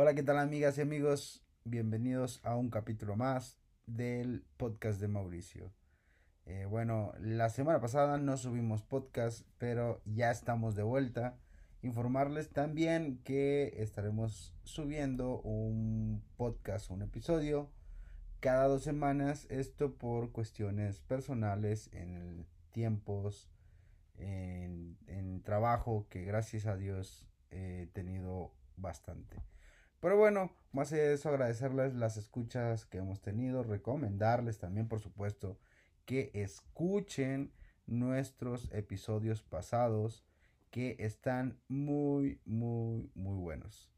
Hola, ¿qué tal amigas y amigos? Bienvenidos a un capítulo más del podcast de Mauricio. Eh, bueno, la semana pasada no subimos podcast, pero ya estamos de vuelta. Informarles también que estaremos subiendo un podcast, un episodio, cada dos semanas. Esto por cuestiones personales, en tiempos, en, en trabajo, que gracias a Dios he tenido bastante. Pero bueno, más allá de eso, agradecerles las escuchas que hemos tenido, recomendarles también, por supuesto, que escuchen nuestros episodios pasados que están muy, muy, muy buenos.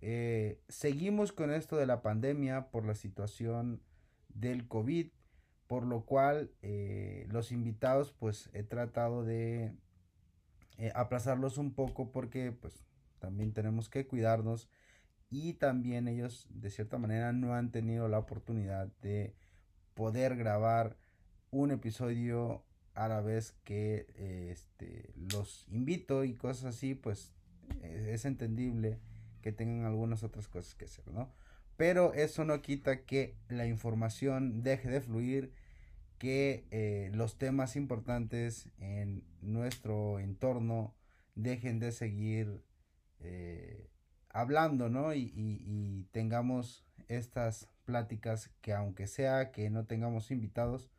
Eh, seguimos con esto de la pandemia por la situación del COVID, por lo cual eh, los invitados pues he tratado de eh, aplazarlos un poco porque pues también tenemos que cuidarnos y también ellos de cierta manera no han tenido la oportunidad de poder grabar un episodio a la vez que este, los invito y cosas así, pues es entendible que tengan algunas otras cosas que hacer, ¿no? Pero eso no quita que la información deje de fluir, que eh, los temas importantes en nuestro entorno dejen de seguir eh, hablando, ¿no? Y, tengamos estas pláticas que aunque sea que no tengamos invitados,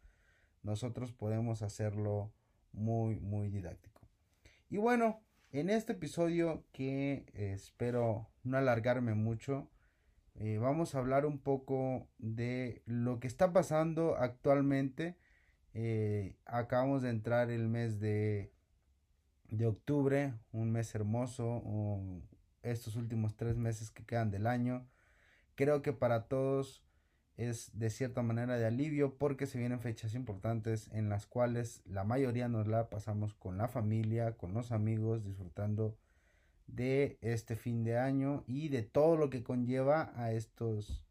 nosotros podemos hacerlo muy, muy didáctico. Y bueno, en este episodio que espero no alargarme mucho, eh, vamos a hablar un poco de lo que está pasando actualmente. Eh, acabamos de entrar el mes de, de octubre, un mes hermoso, estos últimos tres meses que quedan del año. Creo que para todos es de cierta manera de alivio porque se vienen fechas importantes en las cuales la mayoría nos la pasamos con la familia, con los amigos, disfrutando de este fin de año y de todo lo que conlleva a estos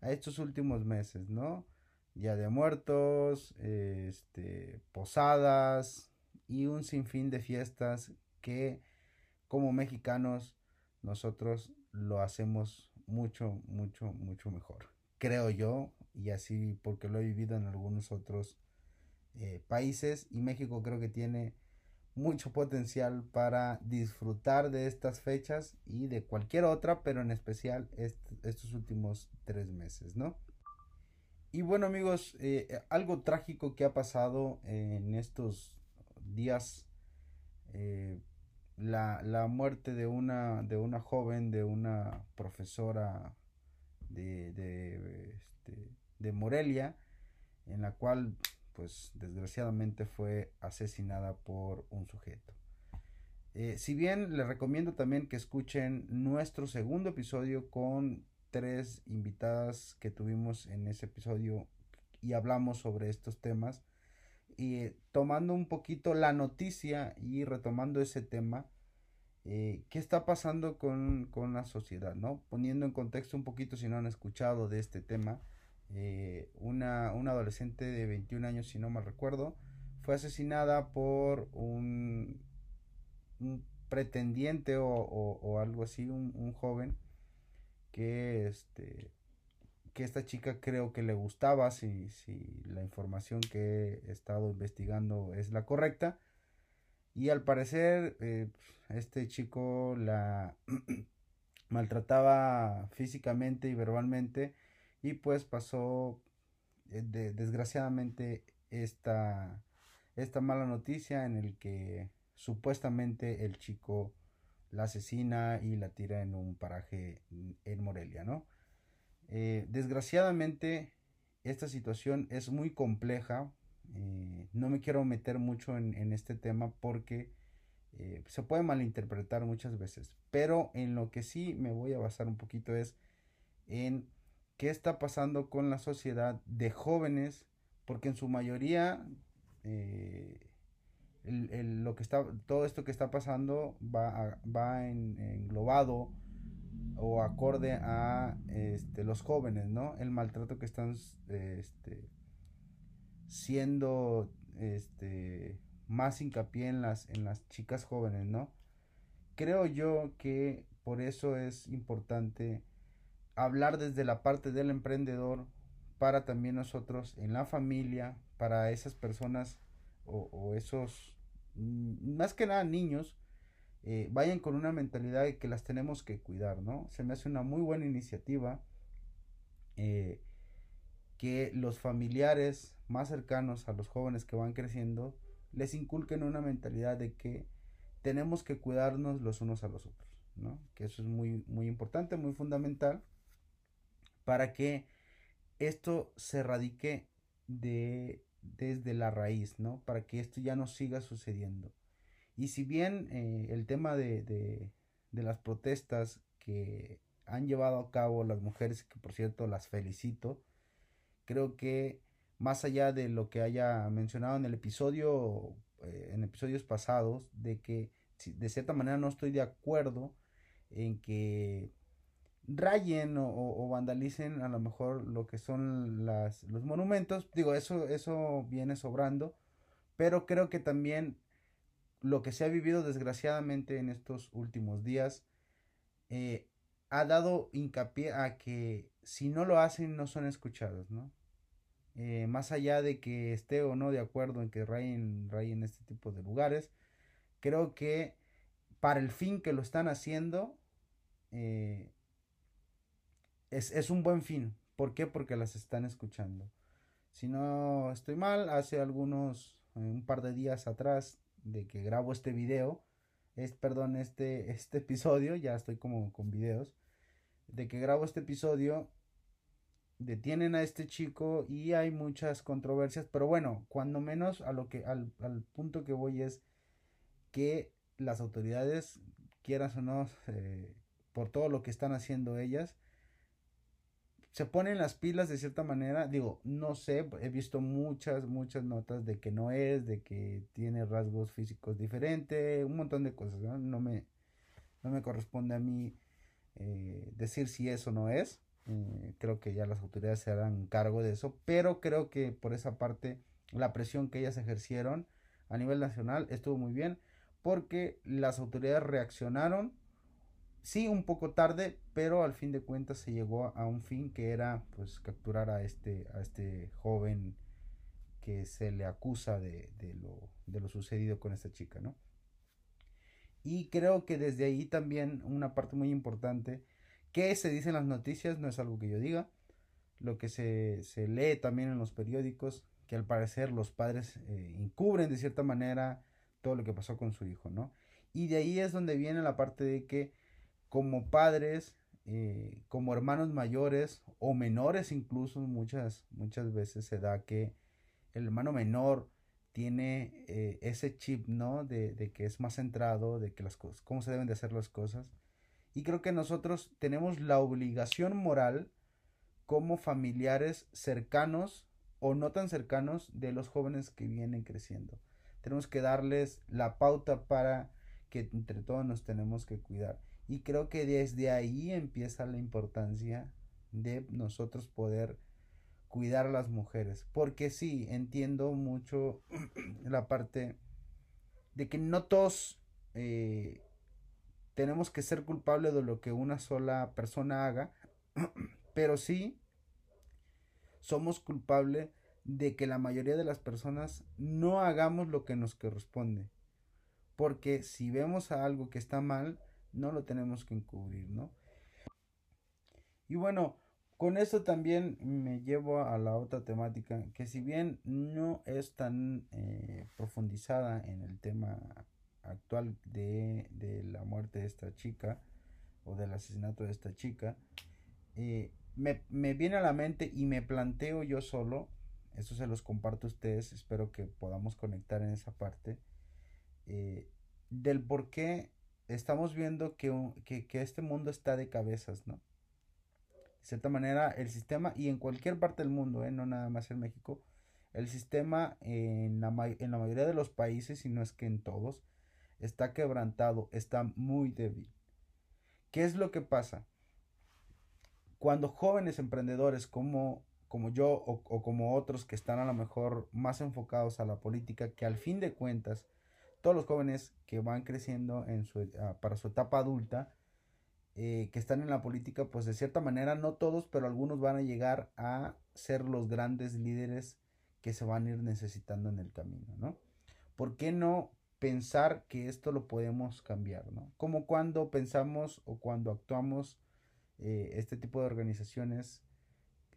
a estos últimos meses, ¿no? Ya de muertos, este, posadas y un sinfín de fiestas que como mexicanos nosotros lo hacemos mucho, mucho, mucho mejor. Creo yo, y así porque lo he vivido en algunos otros eh, países y México creo que tiene mucho potencial para disfrutar de estas fechas y de cualquier otra, pero en especial estos últimos tres meses, ¿no? Y bueno amigos, eh, algo trágico que ha pasado en estos días eh, la, la muerte de una, de una joven, de una profesora de, de, este, de Morelia, en la cual pues desgraciadamente fue asesinada por un sujeto. Eh, si bien les recomiendo también que escuchen nuestro segundo episodio con tres invitadas que tuvimos en ese episodio y hablamos sobre estos temas, y tomando un poquito la noticia y retomando ese tema, eh, ¿qué está pasando con, la sociedad? ¿no? Poniendo en contexto un poquito, si no han escuchado de este tema, eh, una, adolescente de 21 años, si no mal recuerdo, fue asesinada por un, un pretendiente o, algo así, un, un, joven que este que esta chica creo que le gustaba, si, si la información que he estado investigando es la correcta. Y al parecer, eh, este chico la maltrataba físicamente y verbalmente. Y pues pasó eh, desgraciadamente esta, esta mala noticia en el que supuestamente el chico la asesina y la tira en un paraje en Morelia, ¿no? Eh, desgraciadamente, esta situación es muy compleja. Eh, no me quiero meter mucho en, este tema porque eh, se puede malinterpretar muchas veces. Pero en lo que sí me voy a basar un poquito es en qué está pasando con la sociedad de jóvenes, porque en su mayoría lo que está, todo esto que está pasando va, va en, englobado o acorde a este, los jóvenes, ¿no? El maltrato que están este, siendo este, más hincapié en las, en las chicas jóvenes, ¿no? Creo yo que por eso es importante hablar desde la parte del emprendedor para también nosotros en la familia, para esas personas o, esos, mm, más que nada niños, eh, vayan con una mentalidad de que las tenemos que cuidar, ¿no? Se me hace una muy buena iniciativa eh, que los familiares más cercanos a los jóvenes que van creciendo les inculquen una mentalidad de que tenemos que cuidarnos los unos a los otros, ¿no? Que eso es muy, muy importante, muy fundamental para que esto se radique de, desde la raíz, ¿no? Para que esto ya no siga sucediendo. Y si bien eh, el tema de, de, las protestas que han llevado a cabo las mujeres, que por cierto las felicito, creo que más allá de lo que haya mencionado en el episodio, eh, en episodios pasados, de que de cierta manera no estoy de acuerdo en que rayen o, vandalicen a lo mejor lo que son las, los monumentos. Digo, eso, eso viene sobrando. Pero creo que también lo que se ha vivido desgraciadamente en estos últimos días eh, ha dado hincapié a que si no lo hacen no son escuchados, ¿no? Eh, más allá de que esté o no de acuerdo en que rayen, rayen este tipo de lugares, creo que para el fin que lo están haciendo, eh, es, un buen fin. ¿Por qué? Porque las están escuchando. Si no estoy mal, hace algunos, un par de días atrás de que grabo este video, es, perdón, este, este episodio, ya estoy como con videos, de que grabo este episodio, detienen a este chico y hay muchas controversias, pero bueno, cuando menos a lo que al, punto que voy es que las autoridades, quieras o no, eh, por todo lo que están haciendo ellas, se ponen las pilas de cierta manera. Digo, no sé, he visto muchas, muchas notas de que no es, de que tiene rasgos físicos diferentes, un montón de cosas. No, me, no me corresponde a mí eh, decir si eso no es. Eh, creo que ya las autoridades se harán cargo de eso, pero creo que por esa parte la presión que ellas ejercieron a nivel nacional estuvo muy bien porque las autoridades reaccionaron, sí un poco tarde, pero al fin de cuentas se llegó a un fin que era pues capturar a este, a este joven que se le acusa de, de, lo, de lo sucedido con esta chica, ¿no? Y creo que desde ahí también una parte muy importante ¿Qué se dice en las noticias? No es algo que yo diga. Lo que se, lee también en los periódicos, que al parecer los padres eh, encubren de cierta manera todo lo que pasó con su hijo, ¿no? Y de ahí es donde viene la parte de que como padres, eh, como hermanos mayores o menores incluso muchas, muchas veces se da que el hermano menor tiene eh, ese chip, ¿no? De, de, que es más centrado, de que las cosas, cómo se deben de hacer las cosas. Y creo que nosotros tenemos la obligación moral como familiares cercanos o no tan cercanos de los jóvenes que vienen creciendo. Tenemos que darles la pauta para que entre todos nos tenemos que cuidar. Y creo que desde ahí empieza la importancia de nosotros poder cuidar a las mujeres. Porque sí, entiendo mucho la parte de que no todos eh, tenemos que ser culpables de lo que una sola persona haga, pero sí somos culpables de que la mayoría de las personas no hagamos lo que nos corresponde. Porque si vemos a algo que está mal, no lo tenemos que encubrir, ¿no? Y bueno, con esto también me llevo a la otra temática, que si bien no es tan eh, profundizada en el tema actual de, la muerte de esta chica o del asesinato de esta chica, eh, me, viene a la mente y me planteo yo solo, eso se los comparto a ustedes, espero que podamos conectar en esa parte, eh, del por qué estamos viendo que, que, este mundo está de cabezas, ¿no? De cierta manera, el sistema, y en cualquier parte del mundo, ¿eh? no nada más en México, el sistema en la, en la mayoría de los países, y no es que en todos, está quebrantado, está muy débil. ¿Qué es lo que pasa? Cuando jóvenes emprendedores como, como yo o, como otros que están a lo mejor más enfocados a la política, que al fin de cuentas, todos los jóvenes que van creciendo en su, ah, para su etapa adulta, eh, que están en la política, pues de cierta manera, no todos, pero algunos van a llegar a ser los grandes líderes que se van a ir necesitando en el camino, ¿no? ¿Por qué no pensar que esto lo podemos cambiar, ¿no? Como cuando pensamos o cuando actuamos eh, este tipo de organizaciones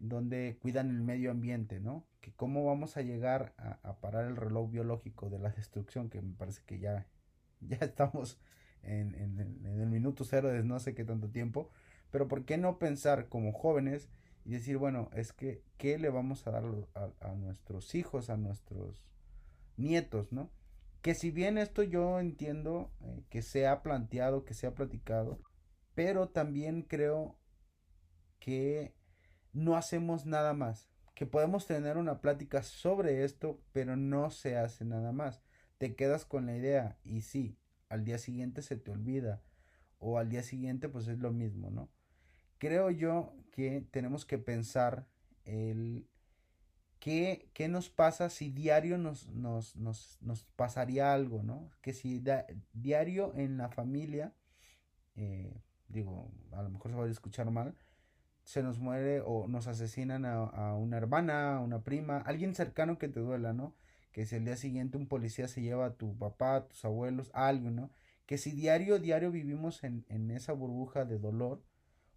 donde cuidan el medio ambiente, ¿no? Que cómo vamos a llegar a, parar el reloj biológico de la destrucción, que me parece que ya, ya estamos en, el minuto cero de no sé qué tanto tiempo, pero ¿por qué no pensar como jóvenes y decir, bueno, es que, ¿qué le vamos a dar a, nuestros hijos, a nuestros nietos, ¿no? Que si bien esto yo entiendo eh, que se ha planteado, que se ha platicado, pero también creo que no hacemos nada más. Que podemos tener una plática sobre esto, pero no se hace nada más. Te quedas con la idea y sí, al día siguiente se te olvida o al día siguiente pues es lo mismo, ¿no? Creo yo que tenemos que pensar el qué, qué nos pasa si diario nos, nos, nos, nos pasaría algo, ¿no? Que si diario en la familia, eh, digo, a lo mejor se va a escuchar mal, se nos muere o nos asesinan a, una hermana, a una prima, alguien cercano que te duela, ¿no? Que si el día siguiente un policía se lleva a tu papá, a tus abuelos, algo, ¿no? Que si diario, diario vivimos en, en esa burbuja de dolor,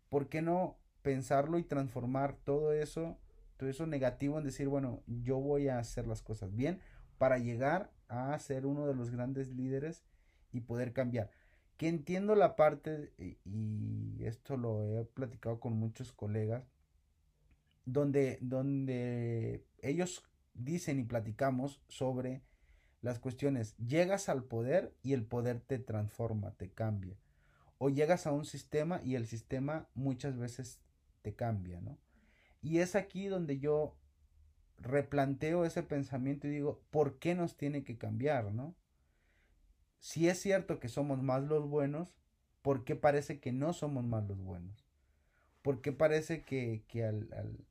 ¿por qué no pensarlo y transformar todo eso, todo eso negativo en decir, bueno, yo voy a hacer las cosas bien para llegar a ser uno de los grandes líderes y poder cambiar? Que entiendo la parte, y esto lo he platicado con muchos colegas, donde, donde ellos dicen y platicamos sobre las cuestiones, llegas al poder y el poder te transforma, te cambia. O llegas a un sistema y el sistema muchas veces te cambia, ¿no? Y es aquí donde yo replanteo ese pensamiento y digo, ¿por qué nos tiene que cambiar, no? Si es cierto que somos más los buenos, ¿por qué parece que no somos más los buenos? ¿Por qué parece que, al,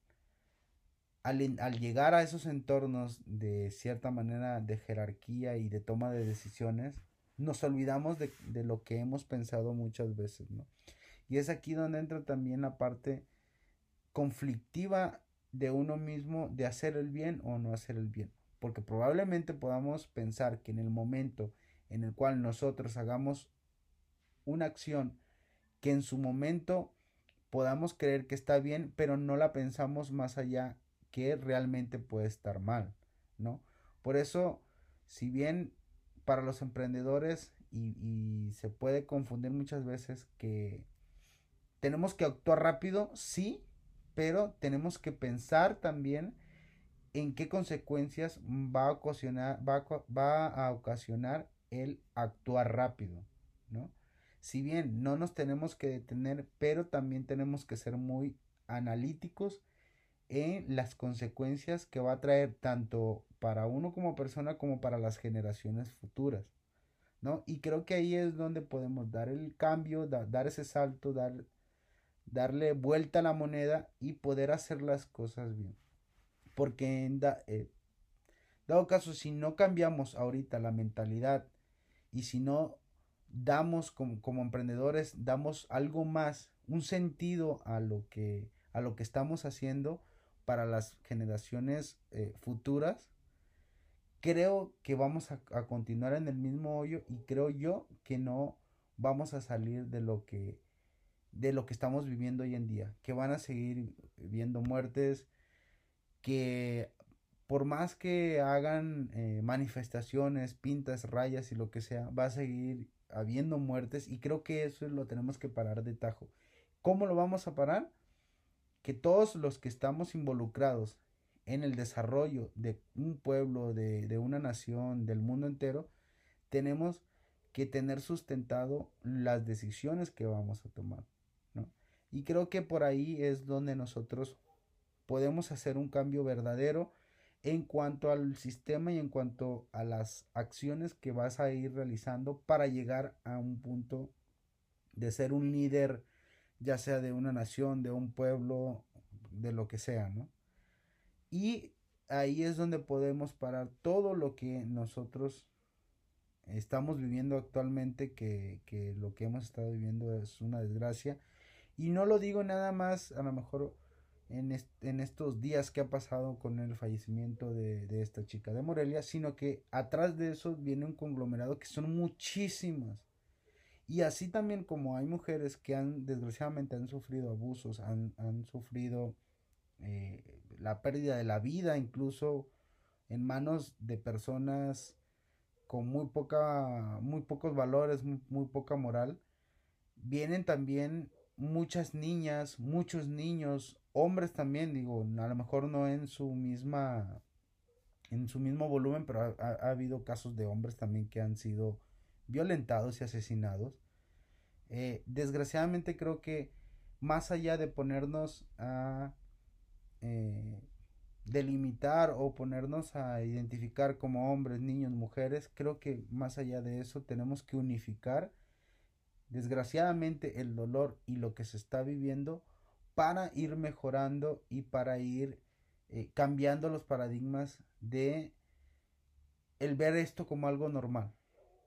al, al, llegar a esos entornos de cierta manera de jerarquía y de toma de decisiones, nos olvidamos de, de lo que hemos pensado muchas veces, ¿no? Y es aquí donde entra también la parte conflictiva de uno mismo de hacer el bien o no hacer el bien. Porque probablemente podamos pensar que en el momento en el cual nosotros hagamos una acción que en su momento podamos creer que está bien, pero no la pensamos más allá que realmente puede estar mal, ¿no? Por eso, si bien para los emprendedores y, se puede confundir muchas veces que tenemos que actuar rápido, sí, pero tenemos que pensar también en qué consecuencias va a ocasionar, va va a ocasionar el actuar rápido, ¿no? Si bien no nos tenemos que detener, pero también tenemos que ser muy analíticos en las consecuencias que va a traer tanto para uno como persona como para las generaciones futuras, ¿no? Y creo que ahí es donde podemos dar el cambio, dar ese salto, dar, darle vuelta a la moneda y poder hacer las cosas bien. Porque en eh, dado caso, si no cambiamos ahorita la mentalidad y si no damos como, como, emprendedores, damos algo más, un sentido a lo que, a lo que estamos haciendo para las generaciones eh, futuras, creo que vamos a, a, continuar en el mismo hoyo y creo yo que no vamos a salir de lo que de lo que estamos viviendo hoy en día, que van a seguir viendo muertes, que por más que hagan eh, manifestaciones, pintas, rayas y lo que sea, va a seguir habiendo muertes y creo que eso lo tenemos que parar de tajo. ¿Cómo lo vamos a parar? Que todos los que estamos involucrados en el desarrollo de un pueblo, de, de una nación, del mundo entero, tenemos que tener sustentado las decisiones que vamos a tomar. ¿no? Y creo que por ahí es donde nosotros podemos hacer un cambio verdadero en cuanto al sistema y en cuanto a las acciones que vas a ir realizando para llegar a un punto de ser un líder, ya sea de una nación, de un pueblo, de lo que sea, ¿no? Y ahí es donde podemos parar todo lo que nosotros estamos viviendo actualmente, que, que lo que hemos estado viviendo es una desgracia. Y no lo digo nada más, a lo mejor en, en estos días que ha pasado con el fallecimiento de, de, esta chica de Morelia, sino que atrás de eso viene un conglomerado que son muchísimas. Y así también como hay mujeres que han, desgraciadamente, han sufrido abusos, han, han sufrido eh, la pérdida de la vida, incluso en manos de personas con muy poca, muy pocos valores, muy, muy poca moral, vienen también muchas niñas, muchos niños, hombres también, digo, a lo mejor no en su misma, en su mismo volumen, pero ha, ha habido casos de hombres también que han sido violentados y asesinados. Eh, desgraciadamente creo que más allá de ponernos a eh, delimitar o ponernos a identificar como hombres, niños, mujeres, creo que más allá de eso tenemos que unificar desgraciadamente el dolor y lo que se está viviendo para ir mejorando y para ir eh, cambiando los paradigmas de el ver esto como algo normal.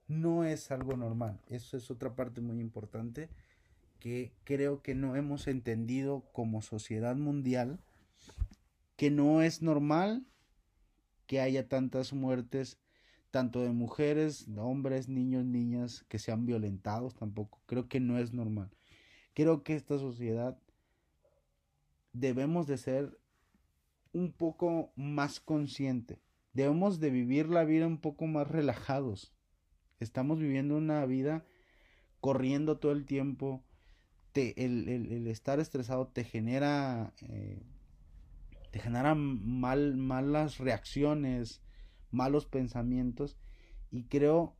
No es algo normal. Eso es otra parte muy importante que creo que no hemos entendido como sociedad mundial que no es normal que haya tantas muertes tanto de mujeres, hombres, niños, niñas que sean violentados tampoco. Creo que no es normal. Creo que esta sociedad debemos de ser un poco más consciente. Debemos de vivir la vida un poco más relajados. Estamos viviendo una vida corriendo todo el tiempo. Te, el, el, el, estar estresado te genera eh, te genera mal, malas reacciones, malos pensamientos y creo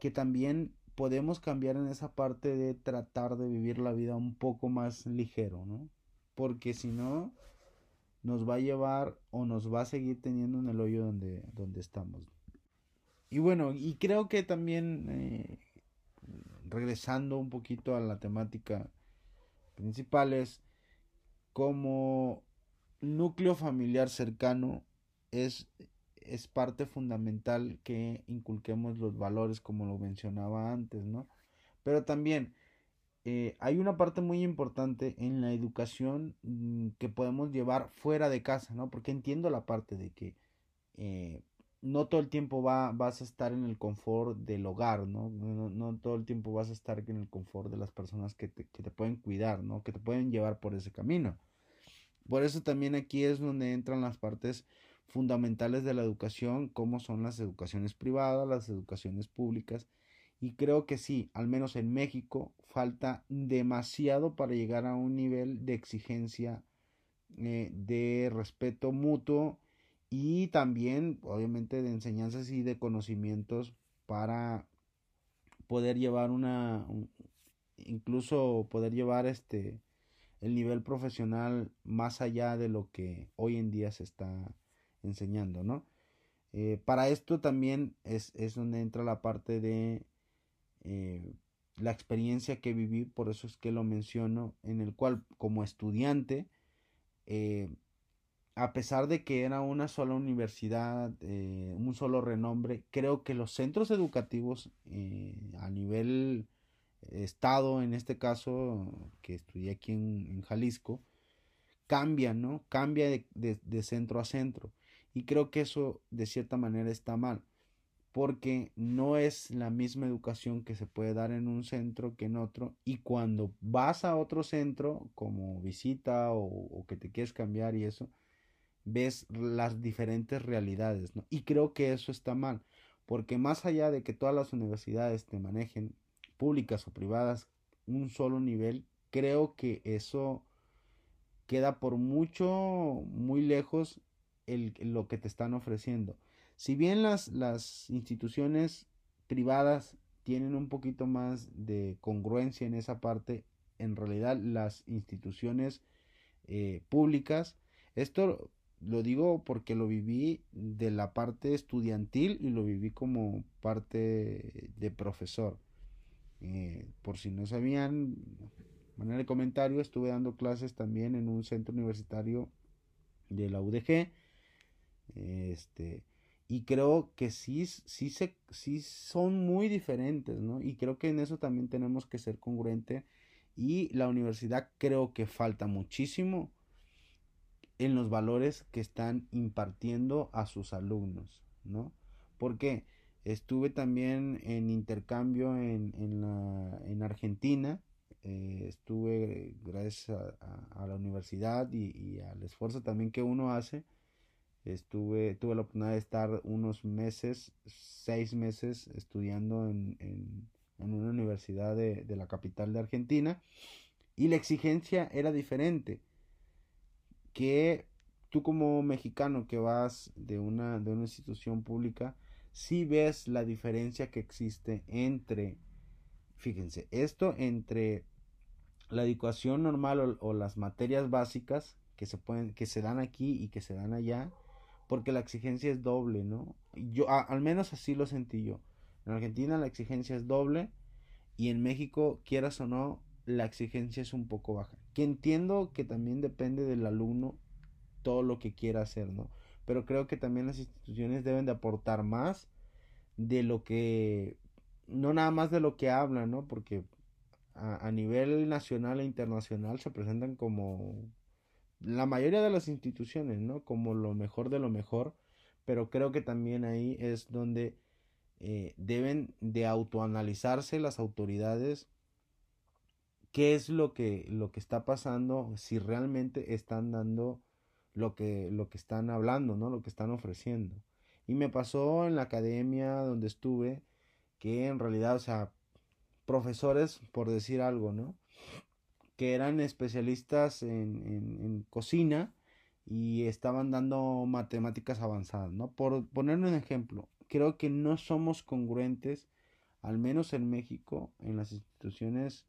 que también podemos cambiar en esa parte de tratar de vivir la vida un poco más ligero, ¿no? Porque si no, nos va a llevar o nos va a seguir teniendo en el hoyo donde, donde estamos. Y bueno, y creo que también, eh, regresando un poquito a la temática principal, es como núcleo familiar cercano es, es parte fundamental que inculquemos los valores como lo mencionaba antes, ¿no? Pero también eh, hay una parte muy importante en la educación mm, que podemos llevar fuera de casa, ¿no? Porque entiendo la parte de que eh, no todo el tiempo va, vas a estar en el confort del hogar, ¿no? ¿no? ¿no? todo el tiempo vas a estar en el confort de las personas que te, que te pueden cuidar, ¿no? Que te pueden llevar por ese camino. Por eso también aquí es donde entran las partes fundamentales de la educación, como son las educaciones privadas, las educaciones públicas. Y creo que sí, al menos en México, falta demasiado para llegar a un nivel de exigencia, eh, de respeto mutuo y también, obviamente, de enseñanzas y de conocimientos para poder llevar una, incluso poder llevar este, el nivel profesional más allá de lo que hoy en día se está enseñando, ¿no? Eh, para esto también es, es, donde entra la parte de eh, la experiencia que viví, por eso es que lo menciono, en el cual como estudiante, eh, a pesar de que era una sola universidad, un solo renombre, creo que los centros educativos a nivel estado, en este caso, que estudié aquí en, Jalisco, cambia, ¿no? Cambia de, de, centro a centro. Y creo que eso de cierta manera está mal, porque no es la misma educación que se puede dar en un centro que en otro. Y cuando vas a otro centro, como visita o, que te quieres cambiar y eso, ves las diferentes realidades. Y creo que eso está mal, porque más allá de que todas las universidades te manejen públicas o privadas un solo nivel, creo que eso queda por mucho, muy lejos lo que te están ofreciendo. Si bien las, las instituciones privadas tienen un poquito más de congruencia en esa parte, en realidad las instituciones eh, públicas, esto lo digo porque lo viví de la parte estudiantil y lo viví como parte de profesor. Eh, por si no sabían, manera de comentario, estuve dando clases también en un centro universitario de la UDG. Este, y creo que sí, sí, se, sí son muy diferentes, ¿no? Y creo que en eso también tenemos que ser congruente y la universidad creo que falta muchísimo en los valores que están impartiendo a sus alumnos, ¿no? Porque estuve también en intercambio en, en, la, en Argentina, eh, estuve gracias a, la universidad y al esfuerzo también que uno hace, Estuve, tuve la oportunidad de estar unos meses, seis meses, estudiando en, en, una universidad de, de, la capital de Argentina. Y la exigencia era diferente. Que tú como mexicano que vas de una, de una institución pública, sí ves la diferencia que existe entre, fíjense, esto entre la educación normal o, o las materias básicas que se pueden, que se dan aquí y que se dan allá, porque la exigencia es doble, ¿no? Yo, al menos así lo sentí yo. En Argentina la exigencia es doble y en México, quieras o no, la exigencia es un poco baja. Que entiendo que también depende del alumno todo lo que quiera hacer, ¿no? Pero creo que también las instituciones deben de aportar más de lo que, no nada más de lo que hablan, ¿no? Porque a, a nivel nacional e internacional se presentan como la mayoría de las instituciones, ¿no? Como lo mejor de lo mejor, pero creo que también ahí es donde eh, deben de autoanalizarse las autoridades qué es lo que, lo que está pasando, si realmente están dando lo que, lo que están hablando, ¿no? Lo que están ofreciendo. Y me pasó en la academia donde estuve que en realidad, o sea, profesores, por decir algo, ¿no? Que eran especialistas en, cocina y estaban dando matemáticas avanzadas, ¿no? Por poner un ejemplo, creo que no somos congruentes, al menos en México, en las instituciones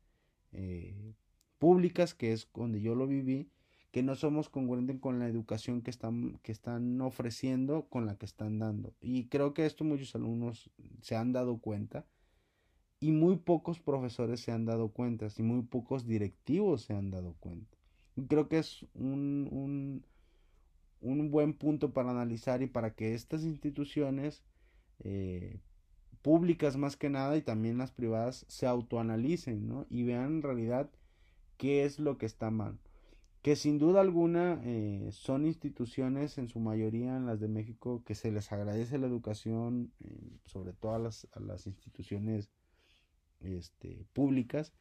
eh, públicas, que es donde yo lo viví, que no somos congruentes con la educación que están, que están ofreciendo con la que están dando. Y creo que esto muchos alumnos se han dado cuenta y muy pocos profesores se han dado cuenta, y muy pocos directivos se han dado cuenta. Y creo que es un, un, un, buen punto para analizar y para que estas instituciones eh, públicas más que nada y también las privadas se autoanalicen ¿no? y vean en realidad qué es lo que está mal. Que sin duda alguna eh, son instituciones en su mayoría en las de México que se les agradece la educación, eh, sobre todo las, a las instituciones este, públicas,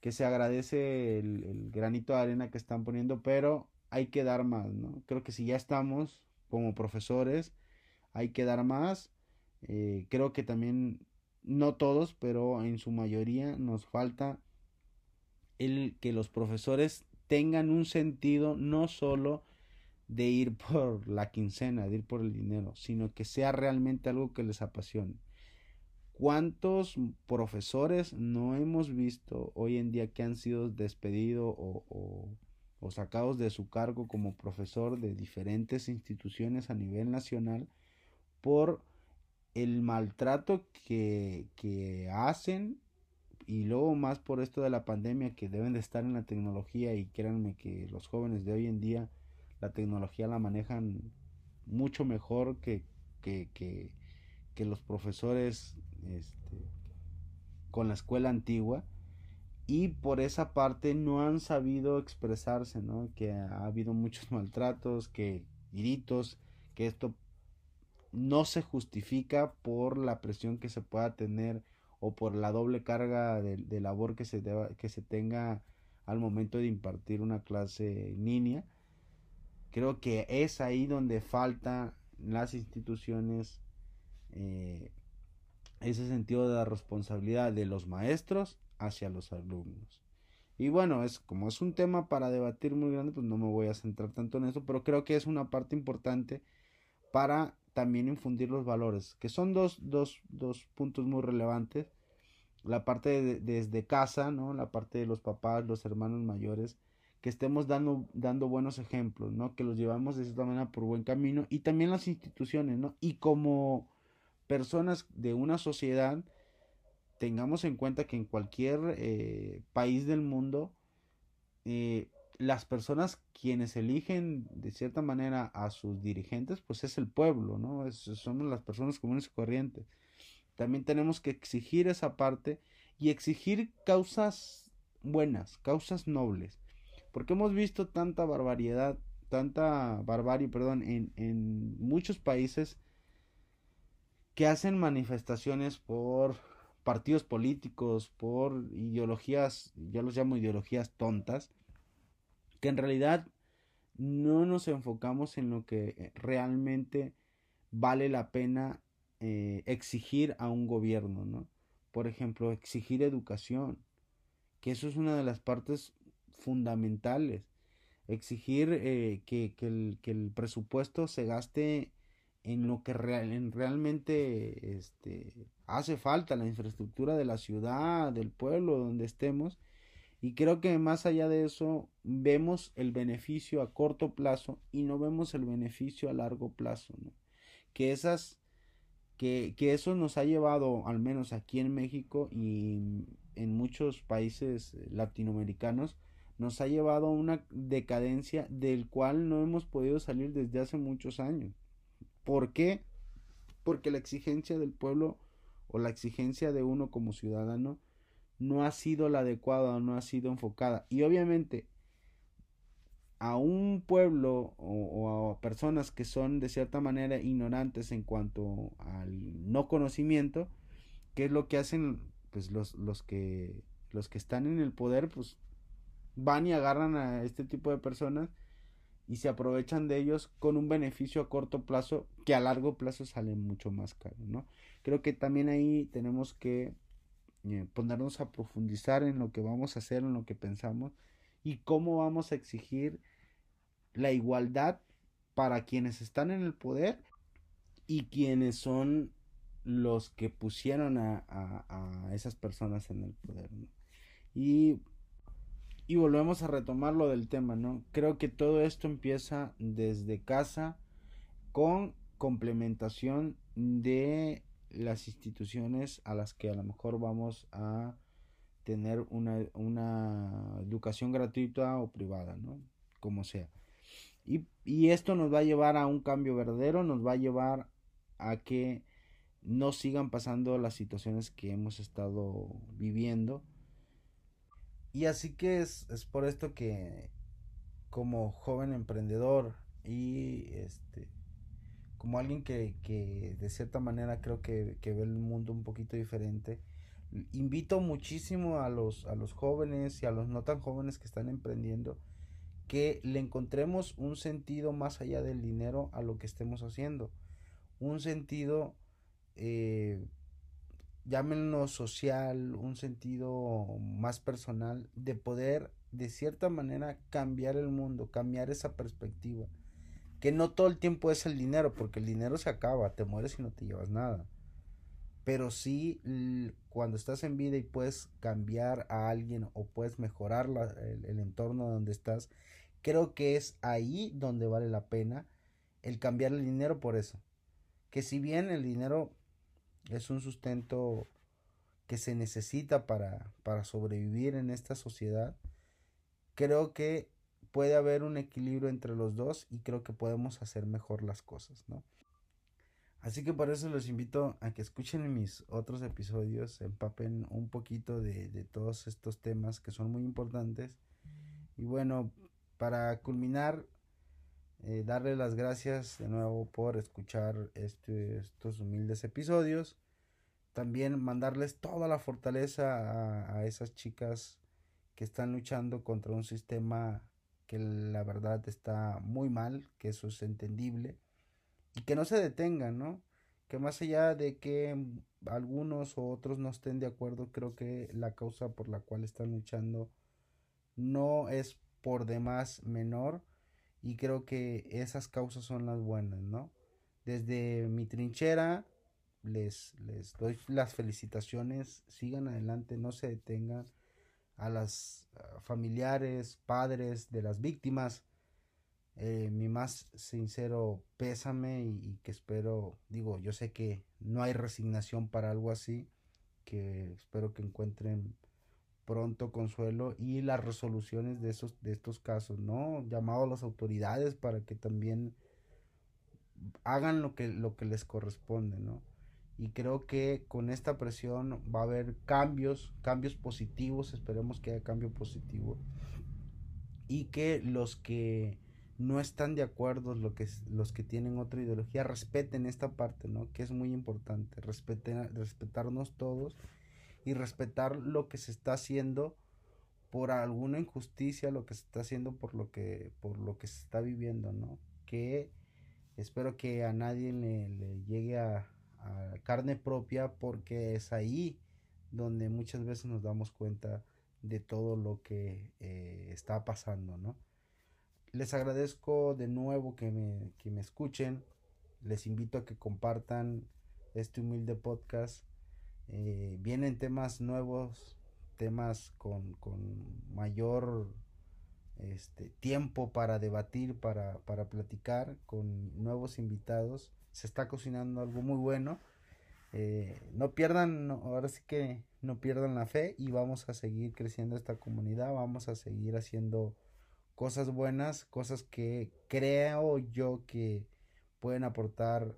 que se agradece el, granito de arena que están poniendo, pero hay que dar más, ¿no? Creo que si ya estamos como profesores, hay que dar más. Eh, creo que también, no todos, pero en su mayoría nos falta el que los profesores tengan un sentido no solo de ir por la quincena, de ir por el dinero, sino que sea realmente algo que les apasione. ¿Cuántos profesores no hemos visto hoy en día que han sido despedidos o, sacados de su cargo como profesor de diferentes instituciones a nivel nacional por el maltrato que, que hacen y luego más por esto de la pandemia que deben de estar en la tecnología y créanme que los jóvenes de hoy en día la tecnología la manejan mucho mejor que, que, que los profesores este, con la escuela antigua y por esa parte no han sabido expresarse, ¿no? Que ha habido muchos maltratos, que gritos, que esto no se justifica por la presión que se pueda tener o por la doble carga de, labor que se, deba, que se tenga al momento de impartir una clase en línea. Creo que es ahí donde falta las instituciones eh, ese sentido de la responsabilidad de los maestros hacia los alumnos. Y bueno, es como es un tema para debatir muy grande, pues no me voy a centrar tanto en eso, pero creo que es una parte importante para también infundir los valores, que son dos, dos, dos puntos muy relevantes. La parte de, desde casa, ¿no? La parte de los papás, los hermanos mayores, que estemos dando, dando buenos ejemplos, ¿no? Que los llevamos de esta manera por buen camino y también las instituciones, ¿no? Y como personas de una sociedad, tengamos en cuenta que en cualquier eh, país del mundo, eh, las personas quienes eligen de cierta manera a sus dirigentes, pues es el pueblo, ¿no? Es, somos las personas comunes y corrientes. También tenemos que exigir esa parte y exigir causas buenas, causas nobles. Porque hemos visto tanta barbaridad, tanta barbarie, perdón, en, en muchos países que hacen manifestaciones por partidos políticos, por ideologías, ya los llamo ideologías tontas, que en realidad no nos enfocamos en lo que realmente vale la pena eh, exigir a un gobierno, ¿no? Por ejemplo, exigir educación, que eso es una de las partes fundamentales. Exigir eh, que, el, que, el, presupuesto se gaste en lo que real, realmente este, hace falta, la infraestructura de la ciudad, del pueblo, donde estemos, y creo que más allá de eso, vemos el beneficio a corto plazo y no vemos el beneficio a largo plazo. Que esas, que, que eso nos ha llevado, al menos aquí en México y en muchos países latinoamericanos, nos ha llevado a una decadencia del cual no hemos podido salir desde hace muchos años. ¿Por qué? Porque la exigencia del pueblo o la exigencia de uno como ciudadano no ha sido la adecuada, no ha sido enfocada. Y obviamente a un pueblo o, a personas que son de cierta manera ignorantes en cuanto al no conocimiento, ¿qué es lo que hacen pues los, los que los que están en el poder pues van y agarran a este tipo de personas y se aprovechan de ellos con un beneficio a corto plazo que a largo plazo sale mucho más caro, ¿no? Creo que también ahí tenemos que eh, ponernos a profundizar en lo que vamos a hacer, en lo que pensamos y cómo vamos a exigir la igualdad para quienes están en el poder y quienes son los que pusieron a, a, esas personas en el poder. Y, y volvemos a retomar lo del tema, ¿no? Creo que todo esto empieza desde casa con complementación de las instituciones a las que a lo mejor vamos a tener una, una educación gratuita o privada, ¿no? Como sea. Y, y esto nos va a llevar a un cambio verdadero, nos va a llevar a que no sigan pasando las situaciones que hemos estado viviendo. Y así que es, es por esto que como joven emprendedor y este como alguien que, que de cierta manera creo que, que, ve el mundo un poquito diferente. Invito muchísimo a los, a los jóvenes y a los no tan jóvenes que están emprendiendo que le encontremos un sentido más allá del dinero a lo que estemos haciendo. Un sentido, eh, llámenlo social, un sentido más personal de poder de cierta manera cambiar el mundo, cambiar esa perspectiva que no todo el tiempo es el dinero, porque el dinero se acaba, te mueres y no te llevas nada. Pero sí, cuando estás en vida y puedes cambiar a alguien o puedes mejorar el, el entorno donde estás, creo que es ahí donde vale la pena el cambiar el dinero por eso. Que si bien el dinero es un sustento que se necesita para, para sobrevivir en esta sociedad, creo que puede haber un equilibrio entre los dos y creo que podemos hacer mejor las cosas, ¿no? Así que por eso los invito a que escuchen mis otros episodios, empapen un poquito de, de todos estos temas que son muy importantes. Y bueno, para culminar, eh, darle las gracias de nuevo por escuchar este, estos humildes episodios. También mandarles toda la fortaleza a, a esas chicas que están luchando contra un sistema que la verdad está muy mal, que eso es entendible y que no se detengan, ¿no? Que más allá de que algunos o otros no estén de acuerdo, creo que la causa por la cual están luchando no es por demás menor y creo que esas causas son las buenas, ¿no? Desde mi trinchera les, les doy las felicitaciones, sigan adelante, no se detengan a las familiares, padres de las víctimas, eh, mi más sincero pésame y, que espero, digo, yo sé que no hay resignación para algo así, que espero que encuentren pronto consuelo y las resoluciones de esos de estos casos, ¿no? Llamado a las autoridades para que también hagan lo que lo que les corresponde, ¿no? Y creo que con esta presión va a haber cambios, cambios positivos, esperemos que haya cambio positivo. Y que los que no están de acuerdo, lo que, los que tienen otra ideología, respeten esta parte, ¿no? Que es muy importante, respeten, respetarnos todos y respetar lo que se está haciendo por alguna injusticia, lo que se está haciendo por lo que, por lo que se está viviendo, ¿no? Que espero que a nadie le, llegue a, carne propia porque es ahí donde muchas veces nos damos cuenta de todo lo que eh, está pasando, ¿no? Les agradezco de nuevo que me, que me escuchen, les invito a que compartan este humilde podcast eh, vienen temas nuevos, temas con, mayor este, tiempo para debatir, para, platicar, con nuevos invitados. Se está cocinando algo muy bueno. Eh, no pierdan, ahora sí que no pierdan la fe y vamos a seguir creciendo esta comunidad, vamos a seguir haciendo cosas buenas, cosas que creo yo que pueden aportar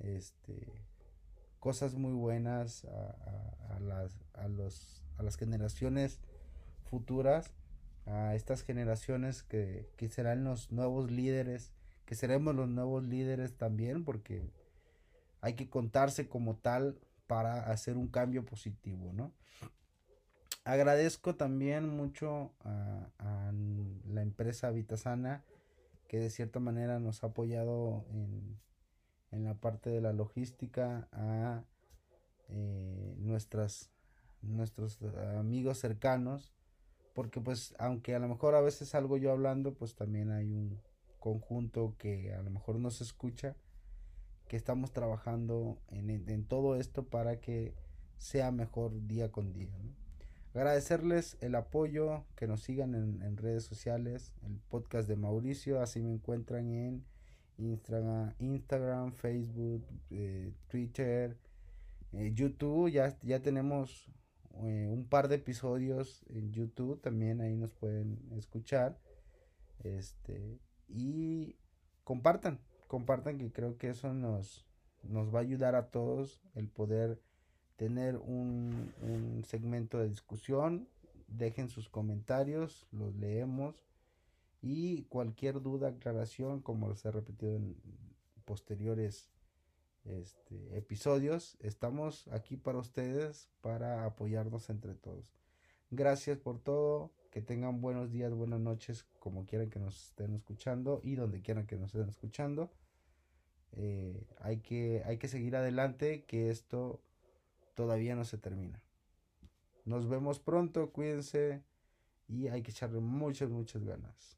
este cosas muy buenas a, las, a, los, a las generaciones futuras, a estas generaciones que, que serán los nuevos líderes, que seremos los nuevos líderes también, porque hay que contarse como tal para hacer un cambio positivo, ¿no? Agradezco también mucho a, a, la empresa Vitasana que de cierta manera nos ha apoyado en, en la parte de la logística a eh, nuestras nuestros amigos cercanos porque pues aunque a lo mejor a veces salgo yo hablando pues también hay un conjunto que a lo mejor no se escucha que estamos trabajando en, en todo esto para que sea mejor día con día agradecerles el apoyo que nos sigan en, redes sociales el podcast de Mauricio así me encuentran en Instagram, Facebook, eh, Twitter, eh, YouTube. Ya, ya tenemos eh, un par de episodios en YouTube. También ahí nos pueden escuchar. Este, y compartan, compartan que creo que eso nos, nos va a ayudar a todos el poder tener un, un segmento de discusión. Dejen sus comentarios, los leemos y cualquier duda, aclaración, como se ha repetido en posteriores este, episodios, estamos aquí para ustedes, para apoyarnos entre todos. Gracias por todo, que tengan buenos días, buenas noches, como quieran que nos estén escuchando y donde quieran que nos estén escuchando. Eh, hay, que, hay que seguir adelante, que esto todavía no se termina. Nos vemos pronto, cuídense y hay que echarle muchas, muchas ganas.